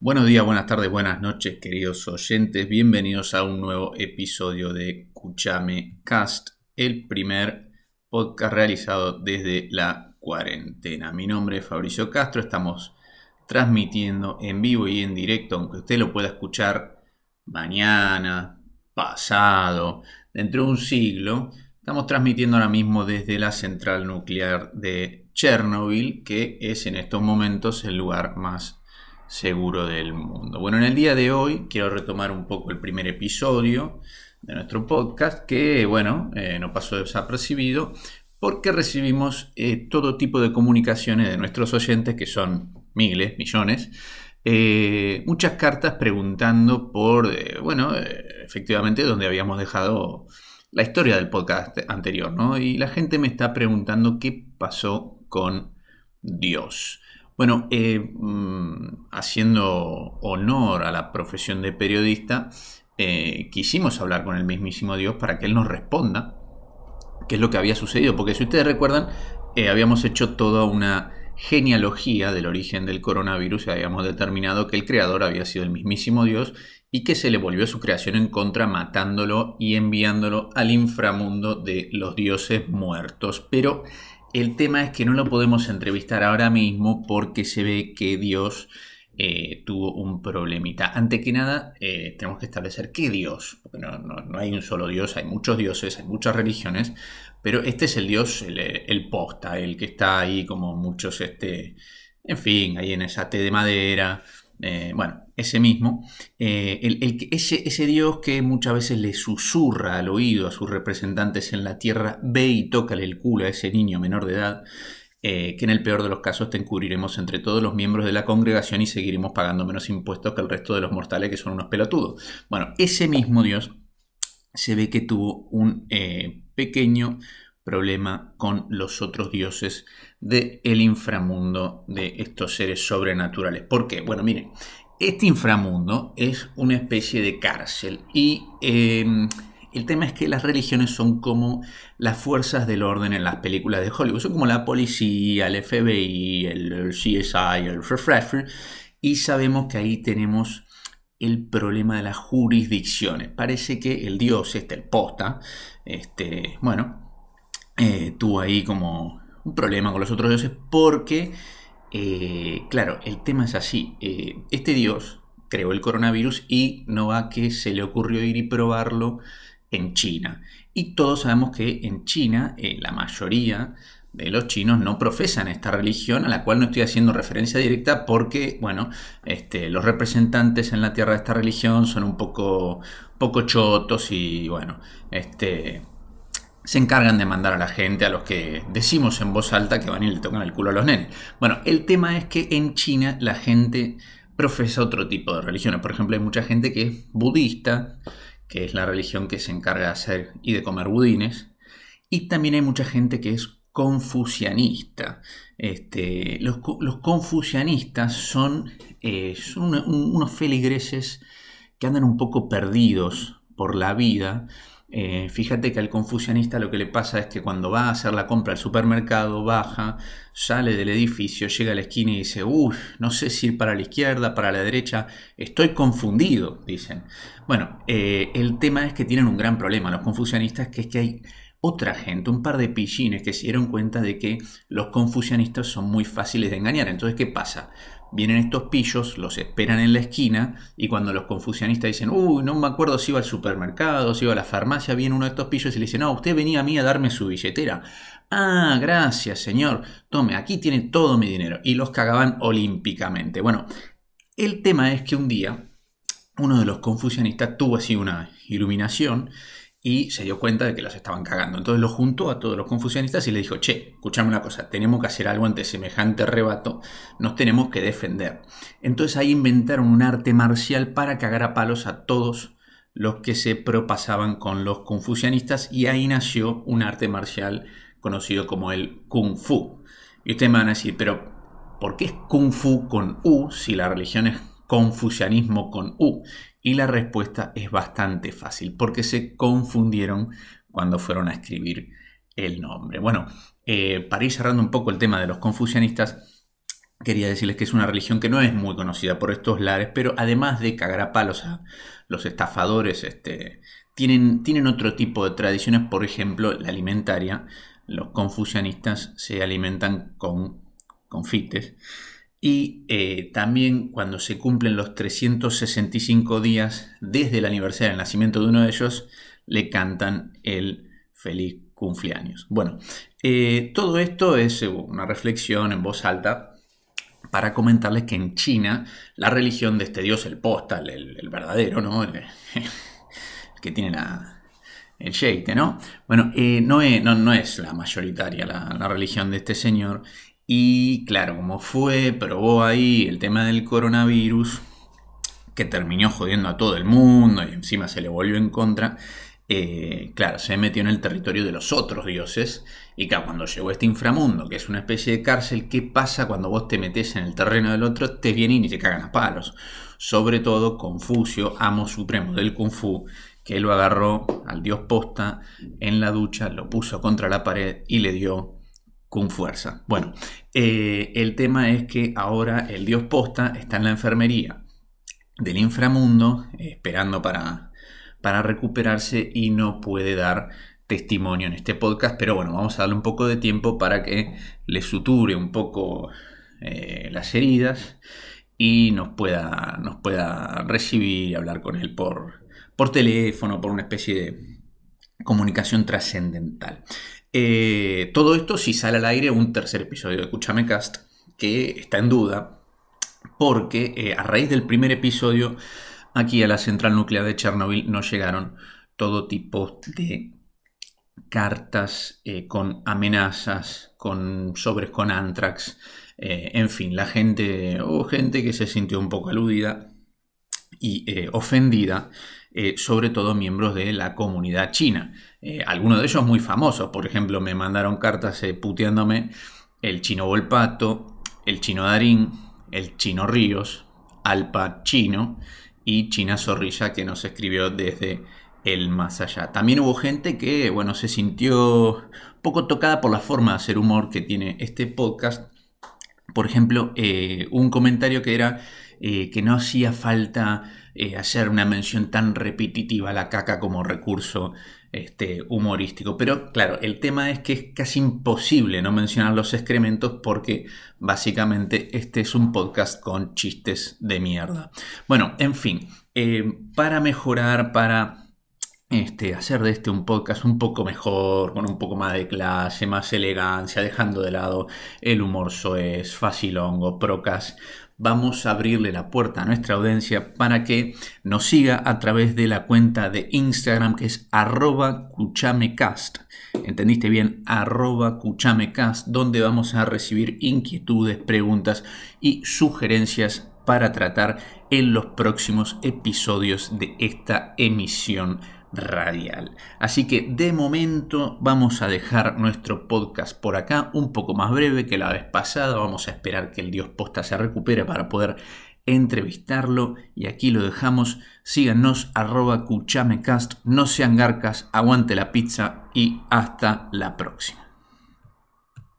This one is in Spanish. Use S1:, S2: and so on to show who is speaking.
S1: Buenos días, buenas tardes, buenas noches, queridos oyentes. Bienvenidos a un nuevo episodio de Cuchame Cast, el primer podcast realizado desde la cuarentena. Mi nombre es Fabricio Castro, estamos transmitiendo en vivo y en directo, aunque usted lo pueda escuchar mañana, pasado, dentro de un siglo. Estamos transmitiendo ahora mismo desde la central nuclear de Chernobyl, que es en estos momentos el lugar más seguro del mundo. Bueno, en el día de hoy quiero retomar un poco el primer episodio de nuestro podcast que, bueno, eh, no pasó desapercibido porque recibimos eh, todo tipo de comunicaciones de nuestros oyentes, que son miles, millones, eh, muchas cartas preguntando por, bueno, efectivamente, donde habíamos dejado la historia del podcast anterior, ¿no? Y la gente me está preguntando qué pasó con Dios. Bueno, eh, mm, haciendo honor a la profesión de periodista, eh, quisimos hablar con el mismísimo Dios para que Él nos responda qué es lo que había sucedido. Porque si ustedes recuerdan, eh, habíamos hecho toda una genealogía del origen del coronavirus y habíamos determinado que el creador había sido el mismísimo Dios y que se le volvió su creación en contra matándolo y enviándolo al inframundo de los dioses muertos. Pero el tema es que no lo podemos entrevistar ahora mismo porque se ve que Dios eh, tuvo un problemita. Ante que nada, eh, tenemos que establecer qué Dios, no, hay un solo Dios, hay muchos dioses, hay muchas religiones, pero este es el Dios, el, posta, el que está ahí como muchos, este, en fin, ahí en esa té de madera, eh, bueno, ese mismo, eh, el, ese, ese, Dios que muchas veces le susurra al oído a sus representantes en la tierra, ve y tócale el culo a ese niño menor de edad, eh, que en el peor de los casos te encubriremos entre todos los miembros de la congregación y seguiremos pagando menos impuestos que el resto de los mortales que son unos pelotudos. Bueno, ese mismo Dios se ve que tuvo un pequeño problema con los otros dioses del el inframundo de estos seres sobrenaturales. ¿Por qué? Bueno, miren, este inframundo es una especie de cárcel y em, el tema es que las religiones son como las fuerzas del orden en las películas de Hollywood, son como la policía, el FBI, el, CSI, el Refresher, y sabemos que ahí tenemos el problema de las jurisdicciones. Parece que el dios, este, el posta, este, bueno, eh, tuvo ahí como un problema con los otros dioses porque eh, claro, el tema es así. Eh, este dios creó el coronavirus y no va que se le ocurrió ir y probarlo en China. Y todos sabemos que en China la mayoría de los chinos no profesan esta religión, a la cual no estoy haciendo referencia directa porque, bueno, este, los representantes en la tierra de esta religión son un poco, poco chotos y, bueno, este, se encargan de mandar a la gente, a los que decimos en voz alta que van y le tocan el culo a los nenes. Bueno, el tema es que en China la gente profesa otro tipo de religiones. Por ejemplo, hay mucha gente que es budista, que es la religión que se encarga de hacer y de comer budines. Y también hay mucha gente que es confucianista. Este, los, confucianistas son, eh, son unos feligreses que andan un poco perdidos por la vida eh, fíjate que al confucianista lo que le pasa es que cuando va a hacer la compra al supermercado, baja, sale del edificio, llega a la esquina y dice, uff, no sé si ir para la izquierda, para la derecha, estoy confundido, dicen. Bueno, eh, el tema es que tienen un gran problema los confucianistas, que es que hay otra gente, un par de pillines que se dieron cuenta de que los confucianistas son muy fáciles de engañar. Entonces, ¿qué pasa? Vienen estos pillos, los esperan en la esquina y cuando los confucianistas dicen, uy, no me acuerdo si iba al supermercado, si iba a la farmacia, viene uno de estos pillos y le dice, no, usted venía a mí a darme su billetera. Ah, gracias, señor. Tome, aquí tiene todo mi dinero. Y los cagaban olímpicamente. Bueno, el tema es que un día uno de los confucianistas tuvo así una iluminación y se dio cuenta de que los estaban cagando. Entonces lo juntó a todos los confucianistas y le dijo, che, escuchame una cosa, tenemos que hacer algo ante semejante rebato, nos tenemos que defender. Entonces ahí inventaron un arte marcial para cagar a palos a todos los que se propasaban con los confucianistas y ahí nació un arte marcial conocido como el kung fu. Y ustedes me van a decir, pero ¿por qué es kung fu con U si la religión es confucianismo con U? Y la respuesta es bastante fácil, porque se confundieron cuando fueron a escribir el nombre. Bueno, eh, para ir cerrando un poco el tema de los confucianistas, quería decirles que es una religión que no es muy conocida por estos lares, pero además de cagar a palos a los estafadores, este, tienen, tienen otro tipo de tradiciones, por ejemplo, la alimentaria. Los confucianistas se alimentan con confites. Y eh, también cuando se cumplen los 365 días desde el aniversario del nacimiento de uno de ellos, le cantan el feliz cumpleaños. Bueno, eh, todo esto es una reflexión en voz alta para comentarles que en China la religión de este dios, el postal, el, verdadero, ¿no? El, que tiene el sheite, ¿no? Bueno, eh, no, es, la mayoritaria la religión de este señor y claro, como fue, probó ahí el tema del coronavirus, que terminó jodiendo a todo el mundo y encima se le volvió en contra. Eh, claro, se metió en el territorio de los otros dioses. Y claro, cuando llegó este inframundo, que es una especie de cárcel, ¿qué pasa cuando vos te metes en el terreno del otro? Te vienen y te cagan a palos. Sobre todo Confucio, amo supremo del Kung Fu, que lo agarró al dios posta en la ducha, lo puso contra la pared y le dio con fuerza. Bueno, eh, el tema es que ahora el dios posta está en la enfermería del inframundo, esperando para, para recuperarse y no puede dar testimonio en este podcast, pero bueno, vamos a darle un poco de tiempo para que le suture un poco eh, las heridas y nos pueda, nos pueda recibir y hablar con él por, por teléfono, por una especie de comunicación trascendental. Eh, todo esto si sale al aire un tercer episodio de Cuchame Cast, que está en duda, porque eh, a raíz del primer episodio, aquí a la central nuclear de Chernobyl nos llegaron todo tipo de cartas eh, con amenazas, con sobres con antrax, en fin, la gente, o gente que se sintió un poco aludida y ofendida eh, sobre todo miembros de la comunidad china. Eh, algunos de ellos muy famosos, por ejemplo, me mandaron cartas eh, puteándome el chino Volpato, el chino Darín, el chino Ríos, Alpa Chino y China Zorrilla que nos escribió desde el más allá. También hubo gente que, bueno, se sintió poco tocada por la forma de hacer humor que tiene este podcast. Por ejemplo, un comentario que era que no hacía falta eh, hacer una mención tan repetitiva a la caca como recurso este, humorístico. Pero claro, el tema es que es casi imposible no mencionar los excrementos porque básicamente este es un podcast con chistes de mierda. Bueno, en fin, eh, para mejorar, para... Este, hacer de este un podcast un poco mejor, con un poco más de clase, más elegancia, dejando de lado el humor soez, facilongo, procas vamos a abrirle la puerta a nuestra audiencia para que nos siga a través de la cuenta de Instagram que es arroba cuchamecast. ¿Entendiste bien? arroba cuchamecast, donde vamos a recibir inquietudes, preguntas y sugerencias para tratar en los próximos episodios de esta emisión radial. Así que de momento vamos a dejar nuestro podcast por acá, un poco más breve que la vez pasada. Vamos a esperar que el Dios Posta se recupere para poder entrevistarlo. Y aquí lo dejamos. Síganos arroba cuchamecast, no sean garcas, aguante la pizza y hasta la próxima.